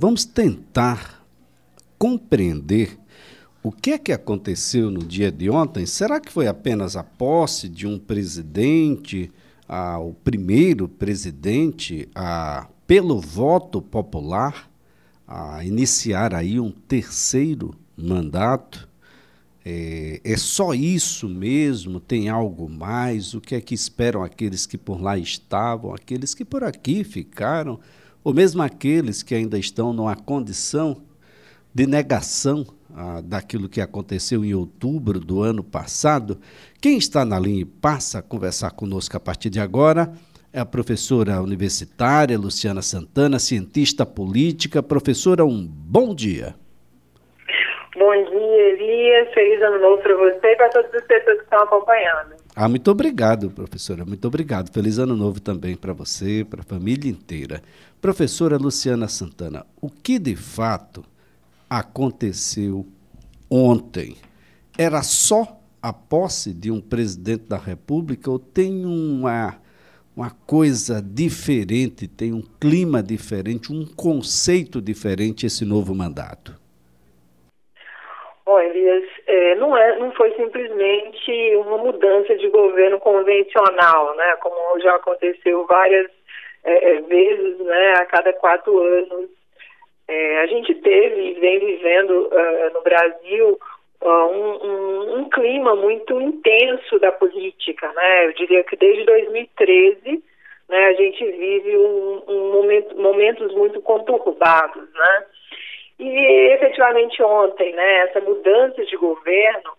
Vamos tentar compreender o que é que aconteceu no dia de ontem. Será que foi apenas a posse de um presidente, a, o primeiro presidente, a, pelo voto popular, a iniciar aí um terceiro mandato? É, é, só isso mesmo? Tem algo mais? O que é que esperam aqueles que por lá estavam, aqueles que por aqui ficaram? Ou mesmo aqueles que ainda estão numa condição de negação ah, daquilo que aconteceu em outubro do ano passado. Quem está na linha e passa a conversar conosco a partir de agora é a professora universitária Luciana Santana, cientista política. Professora, um bom dia. Bom dia, Elias. Feliz ano novo para você e para todas as pessoas que estão acompanhando. Ah, muito obrigado, professora. Muito obrigado. Feliz ano novo também para você, para a família inteira. Professora Luciana Santana, o que de fato aconteceu ontem? Era só a posse de um presidente da República ou tem uma, uma coisa diferente, tem um clima diferente, um conceito diferente esse novo mandato? Bom, Elias, é, não, é, não foi simplesmente uma mudança de governo convencional, né? Como já aconteceu várias é, é, vezes, né, a cada quatro anos. É, a gente teve e vem vivendo uh, no Brasil uh, um, um, um, clima muito intenso da política, né? Eu diria que desde 2013, né, a gente vive um, um momento, momentos muito conturbados, né? E efetivamente ontem, né, essa mudança de governo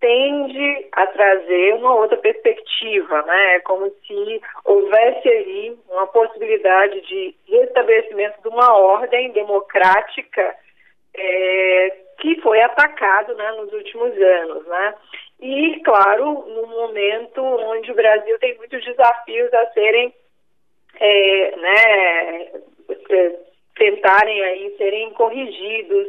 tende a trazer uma outra perspectiva, né? É como se houvesse ali uma possibilidade de restabelecimento de uma ordem democrática é, que foi atacado né, nos últimos anos, né? E, claro, num momento onde o Brasil tem muitos desafios a serem, é, né, é, tentarem aí serem corrigidos,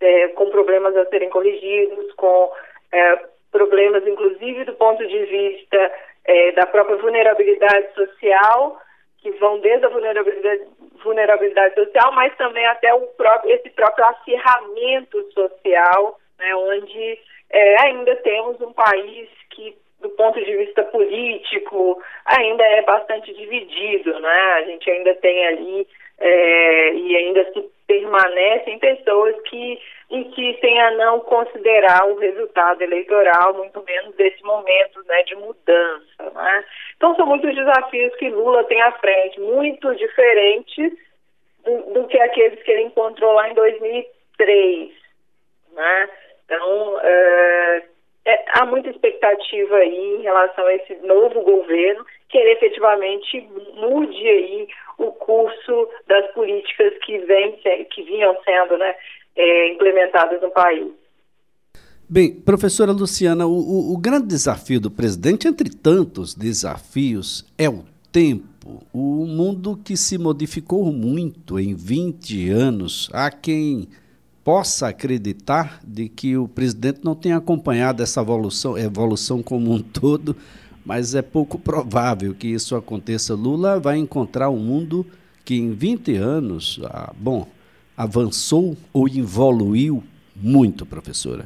é, com problemas a serem corrigidos, com é, problemas, inclusive do ponto de vista é, da própria vulnerabilidade social, que vão desde a vulnerabilidade, vulnerabilidade social, mas também até o próprio, esse próprio acirramento social, né, onde é, ainda temos um país que, do ponto de vista político, ainda é bastante dividido, né? A gente ainda tem ali é, e ainda se permanecem pessoas que insistem a não considerar o resultado eleitoral, muito menos desse momento né, de mudança. Né? Então, são muitos desafios que Lula tem à frente, muito diferentes do, do que aqueles que ele encontrou lá em 2003. Né? Então, é, é, há muita expectativa aí em relação a esse novo governo que ele efetivamente mude aí o curso das políticas que, vem, que vinham sendo né, é, implementadas no país. Bem, professora Luciana, o, o, o, grande desafio do presidente, entre tantos desafios, é o tempo. O mundo que se modificou muito em 20 anos. Há quem possa acreditar de que o presidente não tenha acompanhado essa evolução, evolução como um todo, mas é pouco provável que isso aconteça. Lula vai encontrar um mundo que em 20 anos, ah, bom, avançou ou evoluiu muito, professora?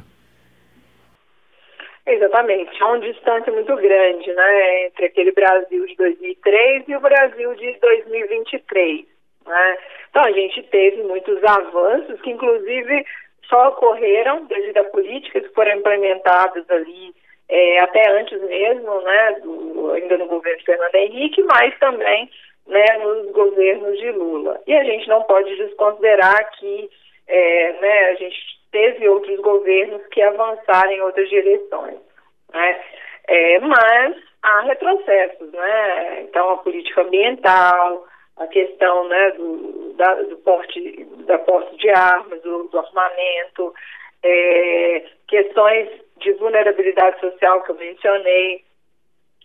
Exatamente, há uma distância muito grande né, entre aquele Brasil de 2003 e o Brasil de 2023. Né? Então, a gente teve muitos avanços que, inclusive, só ocorreram devido a políticas que foram implementadas ali é, até antes mesmo, né, do, ainda no governo Fernando Henrique, mas também né, nos governos de Lula. E a gente não pode desconsiderar que é, né, a gente teve outros governos que avançaram em outras direções. Né? É, mas há retrocessos, né? Então a política ambiental, a questão né, do, da, do porte, da posse de armas, do, do armamento, é, questões de vulnerabilidade social que eu mencionei.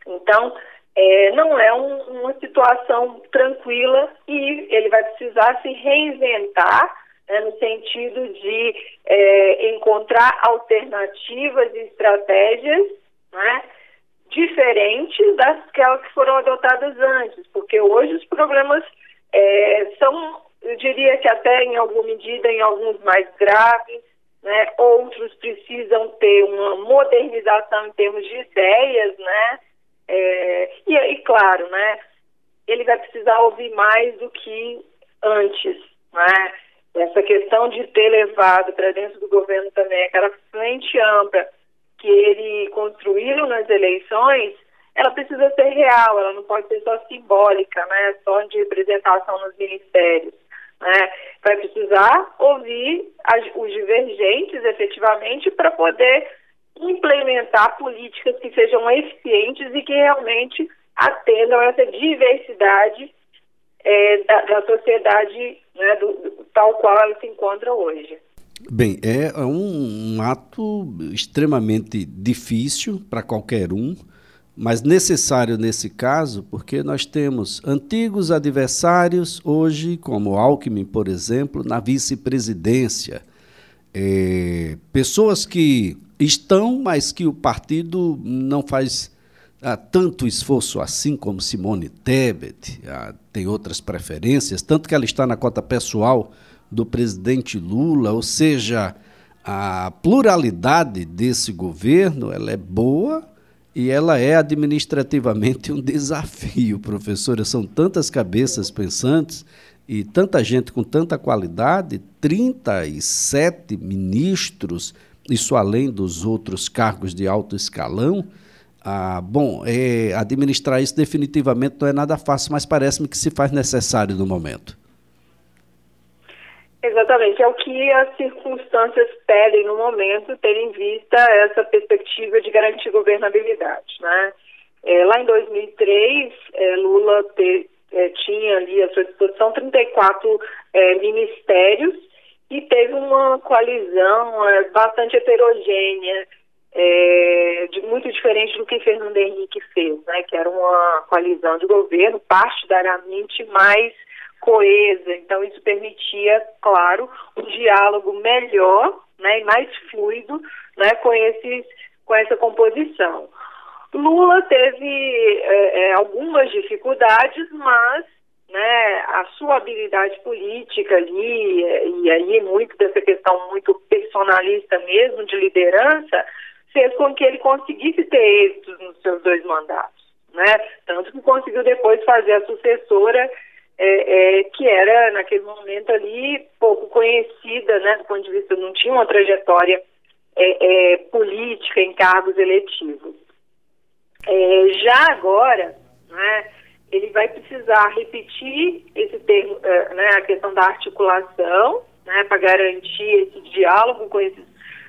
Então, é, não é um, uma situação tranquila e ele vai precisar se reinventar né, no sentido de é, encontrar alternativas e estratégias né, diferentes das que foram adotadas antes, porque hoje os problemas é, são eu diria que até em alguma medida, em alguns mais graves, né? outros precisam ter uma modernização em termos de ideias, né? É, e aí, claro, né? Ele vai precisar ouvir mais do que antes, né? Essa questão de ter levado para dentro do governo também aquela frente ampla que ele construiu nas eleições, ela precisa ser real, ela não pode ser só simbólica, né? Só de representação nos ministérios. Né? Vai precisar ouvir as, os divergentes efetivamente para poder implementar políticas que sejam eficientes e que realmente atendam essa diversidade é, da, da, sociedade né, do, do, tal qual ela se encontra hoje. Bem, é um, um ato extremamente difícil para qualquer um, mas necessário nesse caso, porque nós temos antigos adversários hoje, como Alckmin, por exemplo, na vice-presidência. É, pessoas que estão, mas que o partido não faz ah, tanto esforço assim como Simone Tebet, ah, tem outras preferências, tanto que ela está na cota pessoal do presidente Lula, ou seja, a pluralidade desse governo ela é boa e ela é administrativamente um desafio, professora. São tantas cabeças pensantes e tanta gente com tanta qualidade, 37 ministros, isso além dos outros cargos de alto escalão. Ah, bom, é, administrar isso definitivamente não é nada fácil, mas parece-me que se faz necessário no momento. Exatamente, é o que as circunstâncias pedem no momento, tendo em vista essa perspectiva de garantir governabilidade. Né? É, lá em 2003, é, Lula te, é, tinha ali à sua disposição 34 é, ministérios e teve uma coalizão é, bastante heterogênea, é, de, muito diferente do que Fernando Henrique fez, né? que era uma coalizão de governo partidariamente mais coesa, então isso permitia, claro, um diálogo melhor né, e mais fluido né, com, esses, com essa composição. Lula teve é, é, algumas dificuldades, mas né, a sua habilidade política ali, e aí muito dessa questão muito personalista mesmo, de liderança, fez com que ele conseguisse ter êxitos nos seus dois mandatos. Né? Tanto que conseguiu depois fazer a sucessora é, é, que era naquele momento ali pouco conhecida, né, do ponto de vista não tinha uma trajetória é, é política em cargos eletivos. É, já agora, né, ele vai precisar repetir esse termo, é, né, a questão da articulação, né, para garantir esse diálogo com esses,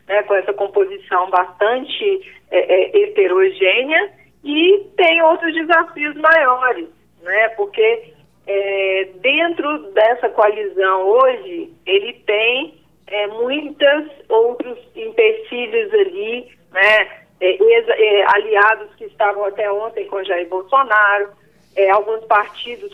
né, com essa composição bastante heterogênea e tem outros desafios maiores, né, porque é, dentro dessa coalizão hoje, ele tem é, muitos outros empecilhos ali, né, é, é, aliados que estavam até ontem com Jair Bolsonaro, é, alguns partidos,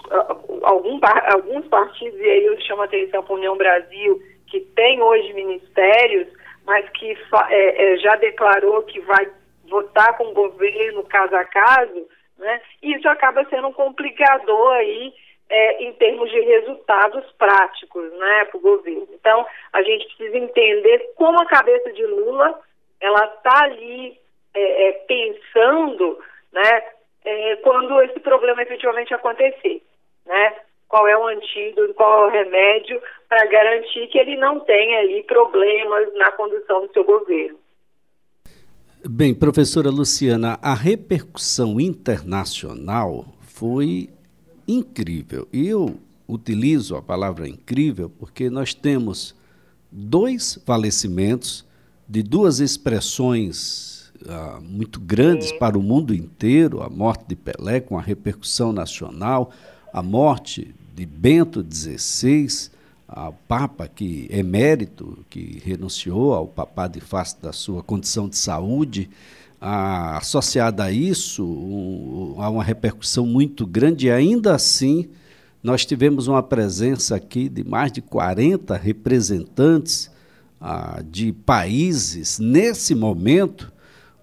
algum, alguns partidos, e aí eu chamo a atenção para a União Brasil, que tem hoje ministérios, mas que é, já declarou que vai votar com o governo caso a caso, né? Isso acaba sendo um complicador aí é, em termos de resultados práticos né, para o governo. Então, a gente precisa entender como a cabeça de Lula ela está ali é, é, pensando né, é, quando esse problema efetivamente acontecer. Né? Qual é o antídoto, qual é o remédio para garantir que ele não tenha ali problemas na condução do seu governo. Bem, professora Luciana, a repercussão internacional foi incrível. E eu utilizo a palavra incrível porque nós temos dois falecimentos de duas expressões ah, muito grandes para o mundo inteiro: a morte de Pelé, com a repercussão nacional, a morte de Bento XVI, a Papa que emérito, que renunciou ao papado de face da sua condição de saúde a, associada a isso, há uma repercussão muito grande e ainda assim nós tivemos uma presença aqui de mais de 40 representantes ah, de países. Nesse momento,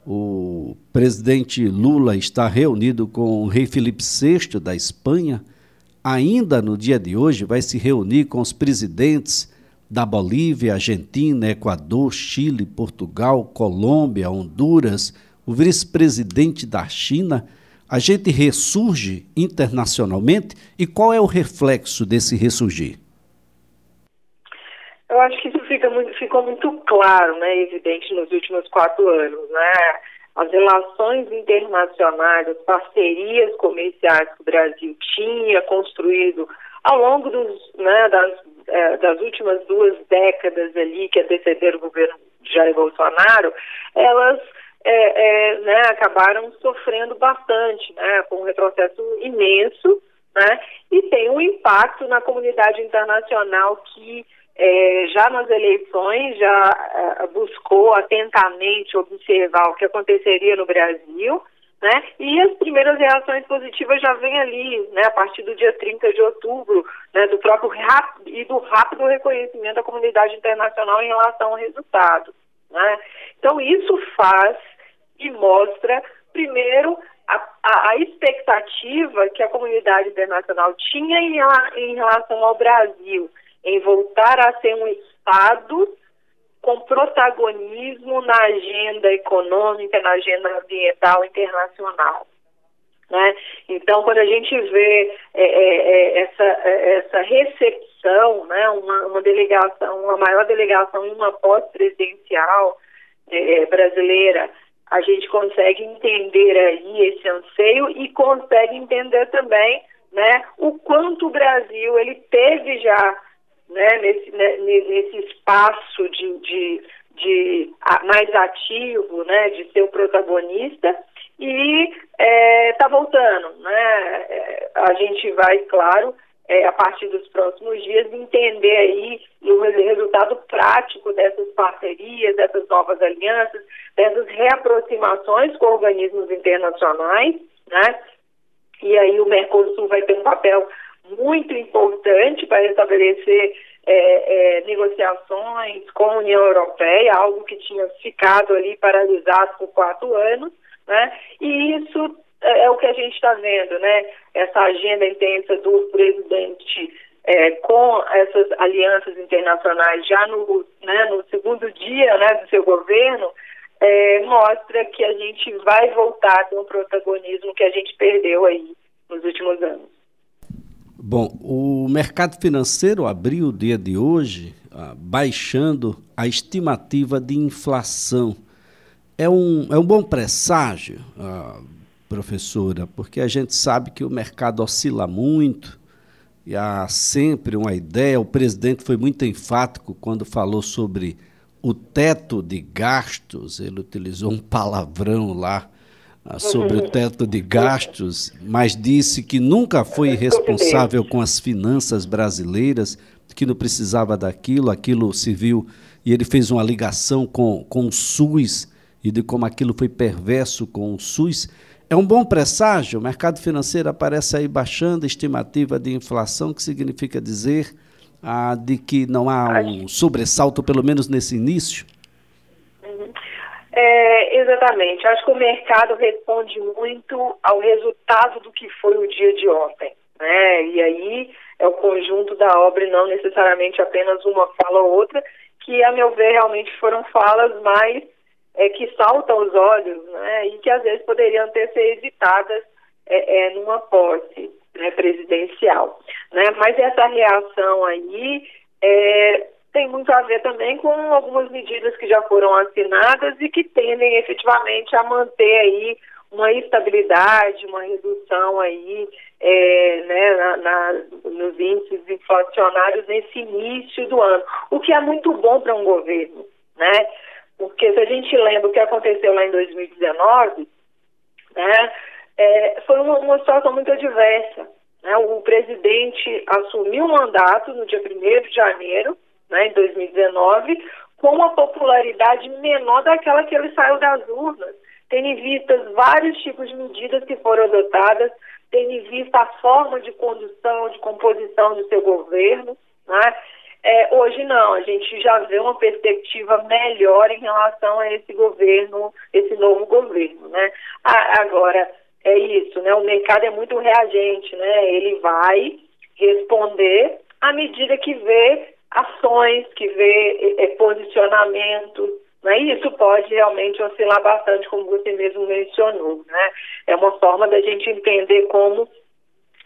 o presidente Lula está reunido com o rei Felipe VI da Espanha. ainda no dia de hoje, vai se reunir com os presidentes da Bolívia, Argentina, Equador, Chile, Portugal, Colômbia, Honduras, o vice-presidente da China. A gente ressurge internacionalmente e qual é o reflexo desse ressurgir? Eu acho que isso fica muito, ficou muito claro, né, evidente nos últimos quatro anos, né? As relações internacionais, as parcerias comerciais que o Brasil tinha construído ao longo dos, né, das, é, das últimas duas décadas ali que antecederam o governo Jair Bolsonaro, elas é, é, né, acabaram sofrendo bastante, né, com um retrocesso imenso, né, e tem um impacto na comunidade internacional que é, já nas eleições já é, buscou atentamente observar o que aconteceria no Brasil, né? E as primeiras reações positivas já vêm ali, né? A partir do dia 30 de outubro, né? Do próprio e do rápido reconhecimento da comunidade internacional em relação ao resultado, né? Então isso faz e mostra primeiro a, a, a expectativa que a comunidade internacional tinha em, em relação ao Brasil em voltar a ser um Estado com protagonismo na agenda econômica, na agenda ambiental internacional. Né? Então, quando a gente vê é, é, é essa, é, essa recepção, né, uma, uma, delegação, uma maior delegação em uma pós-presidencial é, brasileira, a gente consegue entender aí esse anseio e consegue entender também né, o quanto o Brasil ele teve já né, nesse, né, nesse espaço de, de, de a, mais ativo, né, de ser o protagonista e está é, tá voltando, né? É, a gente vai, claro, é, a partir dos próximos dias entender aí o resultado prático dessas parcerias, dessas novas alianças, dessas reaproximações com organismos internacionais, né? E aí o Mercosul vai ter um papel muito importante para estabelecer é, é, negociações com a União Europeia, algo que tinha ficado ali paralisado por quatro anos, né? E isso é, é o que a gente está vendo, né? Essa agenda intensa do presidente é, com essas alianças internacionais já no, né, no segundo dia né, do seu governo, é, mostra que a gente vai voltar ter um protagonismo que a gente perdeu aí nos últimos anos. Bom, o mercado financeiro abriu o dia de hoje ah, baixando a estimativa de inflação. É um, é um bom presságio, ah, professora, porque a gente sabe que o mercado oscila muito e há sempre uma ideia. O presidente foi muito enfático quando falou sobre o teto de gastos, ele utilizou um palavrão lá ah, sobre o teto de gastos, mas disse que nunca foi responsável com as finanças brasileiras, que não precisava daquilo, aquilo viu, e ele fez uma ligação com, com o SUS e de como aquilo foi perverso com o SUS. É um bom presságio, o mercado financeiro aparece aí baixando a estimativa de inflação, que significa dizer ah, de que não há um sobressalto, pelo menos nesse início? É, exatamente. Acho que o mercado responde muito ao resultado do que foi o dia de ontem. Né? E aí é o conjunto da obra e não necessariamente apenas uma fala ou outra, que, a meu ver, realmente foram falas mais é, que saltam os olhos né? e que às vezes poderiam ter sido evitadas é, é, numa posse né, presidencial. Né? Mas essa reação aí é, tem muito a ver também com algumas medidas que já foram assinadas e que tendem efetivamente a manter aí uma estabilidade, uma redução aí é, né, na, na, nos índices inflacionários nesse início do ano, o que é muito bom para um governo, né? Porque se a gente lembra o que aconteceu lá em 2019, né, é, foi uma, uma situação muito adversa. Né? O presidente assumiu o mandato no dia 1 de janeiro, né, em 2019, com uma popularidade menor daquela que ele saiu das urnas, tendo em vista vários tipos de medidas que foram adotadas, tendo em vista a forma de condução, de composição do seu governo. Né? É, hoje não, a gente já vê uma perspectiva melhor em relação a esse governo, esse novo governo. Né? agora, é isso, né? o mercado é muito reagente, né? ele vai responder à medida que vê ações, que vê é, posicionamentos, né? E isso pode realmente oscilar bastante, como você mesmo mencionou. Né? É uma forma da gente entender como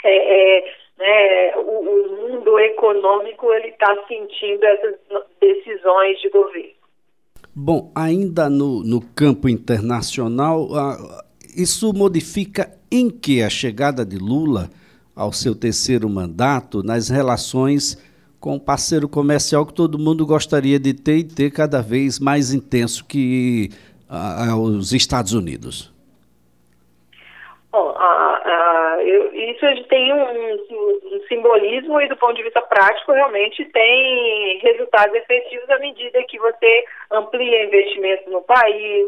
é, é, né, o, o, mundo econômico ele está sentindo essas decisões de governo. Bom, ainda no, no campo internacional, isso modifica em que a chegada de Lula ao seu terceiro mandato nas relações com um parceiro comercial que todo mundo gostaria de ter e ter cada vez mais intenso que uh, os Estados Unidos? Bom, uh, uh, eu, isso tem um, um, simbolismo e do ponto de vista prático realmente tem resultados efetivos à medida que você amplia investimentos no país,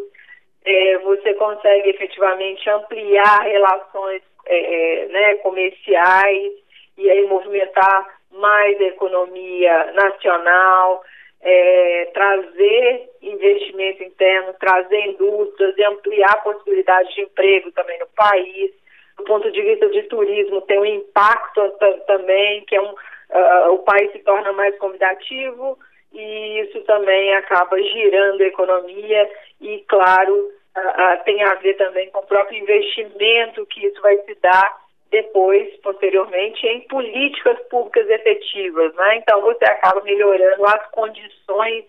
é, você consegue efetivamente ampliar relações é, né, comerciais e aí movimentar mais a economia nacional, é, trazer investimento interno, trazer indústrias e ampliar possibilidades de emprego também no país. Do ponto de vista de turismo, tem um impacto também, que é um, uh, o país se torna mais convidativo e isso também acaba girando a economia e, claro, uh, uh, tem a ver também com o próprio investimento que isso vai se dar depois, posteriormente, em políticas públicas efetivas. Né? Então, você acaba melhorando as condições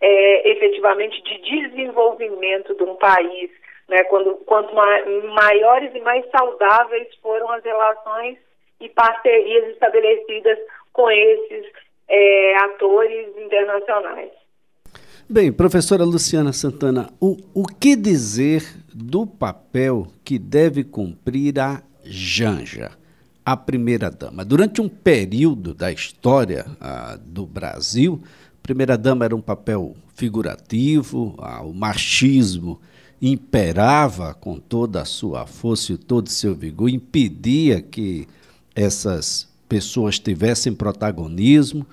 é, efetivamente de desenvolvimento de um país. Né? Quando, quanto maiores e mais saudáveis foram as relações e parcerias estabelecidas com esses é, atores internacionais. Bem, professora Luciana Santana, o, o que dizer do papel que deve cumprir a Janja, a primeira-dama. Durante um período da história ah, do Brasil, primeira-dama era um papel figurativo, ah, o machismo imperava com toda a sua força e todo o seu vigor, impedia que essas pessoas tivessem protagonismo.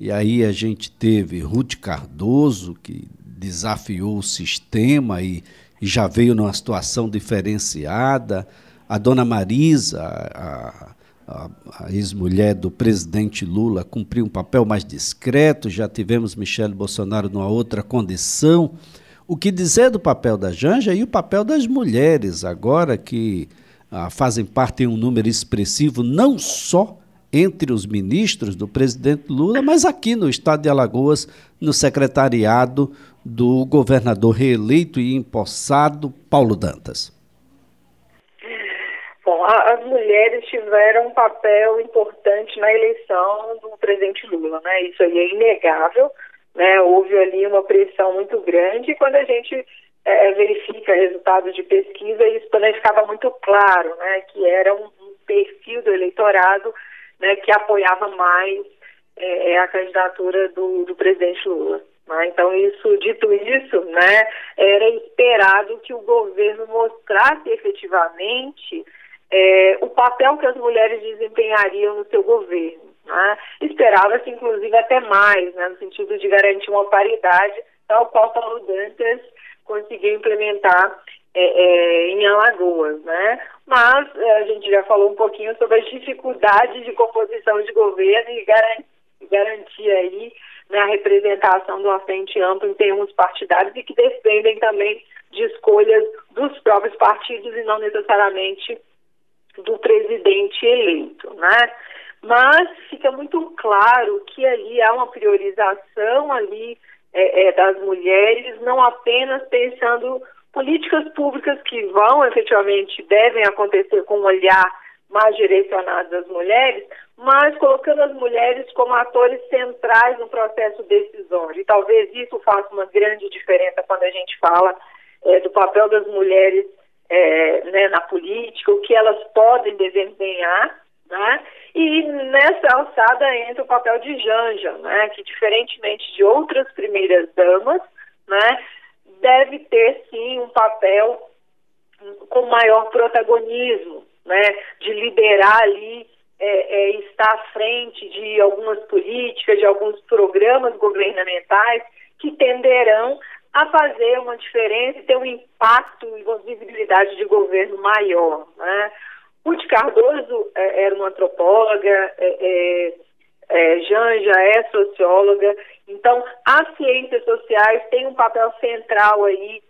E aí a gente teve Ruth Cardoso, que desafiou o sistema e, e já veio numa situação diferenciada a dona Marisa, a, a, a ex-mulher do presidente Lula, cumpriu um papel mais discreto, já tivemos Michele Bolsonaro numa outra condição. O que dizer do papel da Janja e o papel das mulheres, agora que ah, fazem parte em um número expressivo, não só entre os ministros do presidente Lula, mas aqui no estado de Alagoas, no secretariado do governador reeleito e empossado Paulo Dantas. Bom, as mulheres tiveram um papel importante na eleição do presidente Lula, né? Isso aí é inegável, né? Houve ali uma pressão muito grande e quando a gente é, verifica resultados de pesquisa, isso também ficava muito claro, né? Que era um, perfil do eleitorado né, que apoiava mais é, é a candidatura do, do presidente Lula. Né? Então, isso, dito isso, né, era esperado que o governo mostrasse efetivamente é, o papel que as mulheres desempenhariam no seu governo. Né? Esperava-se, inclusive, até mais, né, no sentido de garantir uma paridade, tal qual Paulo Dantas conseguiu implementar é, é, em Alagoas. Né? Mas é, a gente já falou um pouquinho sobre as dificuldades de composição de governo e garantir, garantir aí né, a representação de uma frente ampla em termos partidários e que dependem também de escolhas dos próprios partidos e não necessariamente do presidente eleito, né? Mas fica muito claro que ali há uma priorização ali é, é, das mulheres, não apenas pensando políticas públicas que vão efetivamente devem acontecer com um olhar mais direcionado às mulheres, mas colocando as mulheres como atores centrais no processo decisório. E talvez isso faça uma grande diferença quando a gente fala é, do papel das mulheres é, né, na política, o que elas podem desempenhar, né? E nessa alçada entra o papel de Janja, né? Que diferentemente de outras primeiras damas, né? Deve ter sim um papel com maior protagonismo, né? De liderar ali, é, é, à frente de algumas políticas, de alguns programas governamentais que tenderão a fazer uma diferença e ter um impacto e uma visibilidade de governo maior. Né? Ruth Cardoso é, era uma antropóloga, é, é, é, Janja é socióloga, então as ciências sociais têm um papel central aí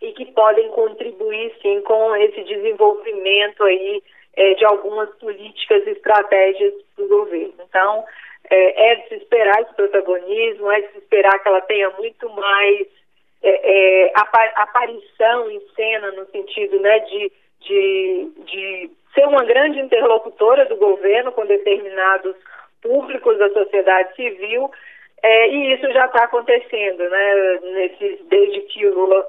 e que podem contribuir sim com esse desenvolvimento aí é, de algumas políticas e estratégias do governo. Então, é, é, de se esperar esse protagonismo, é de se esperar que ela tenha muito mais é, é aparição em cena, no sentido né, de, de, de ser uma grande interlocutora do governo com determinados públicos da sociedade civil, é, e isso já está acontecendo, né? Desde que o Lula,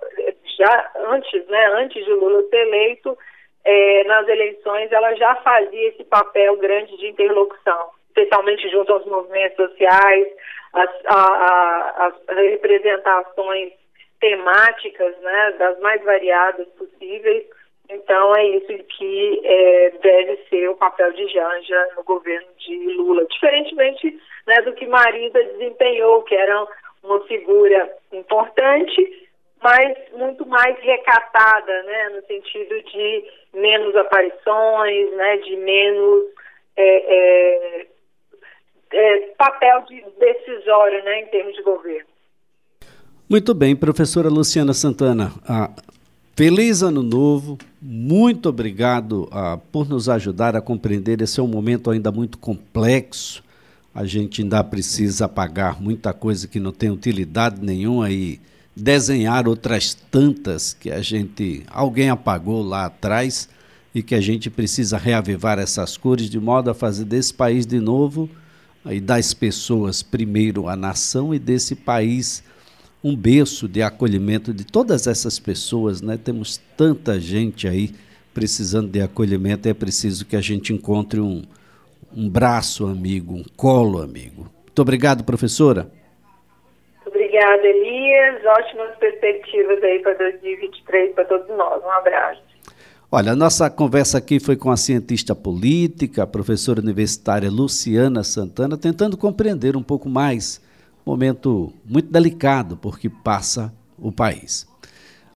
já antes, né? Antes de Lula ser eleito, é, nas eleições, ela já fazia esse papel grande de interlocução, especialmente junto aos movimentos sociais, as, a, a, as representações temáticas, né? Das mais variadas possíveis então, é isso que é, deve ser o papel de Janja no governo de Lula, diferentemente né, do que Marisa desempenhou, que era uma figura importante, mas muito mais recatada, né, no sentido de menos aparições, né, de menos é, é, é papel de decisório né, em termos de governo. Muito bem, professora Luciana Santana. A Feliz Ano Novo, muito obrigado ah, por nos ajudar a compreender. Esse é um momento ainda muito complexo. A gente ainda precisa apagar muita coisa que não tem utilidade nenhuma e desenhar outras tantas que a gente alguém apagou lá atrás e que a gente precisa reavivar essas cores de modo a fazer desse país de novo e das pessoas primeiro a nação e desse país um berço de acolhimento de todas essas pessoas, né? Temos tanta gente aí precisando de acolhimento, é preciso que a gente encontre um, um braço amigo, um colo amigo. Muito obrigado, professora. Obrigada, Elias. Ótimas perspectivas aí para 2023 para todos nós. Um abraço. Olha, a nossa conversa aqui foi com a cientista política, a professora universitária Luciana Santana, tentando compreender um pouco mais momento muito delicado porque passa o país.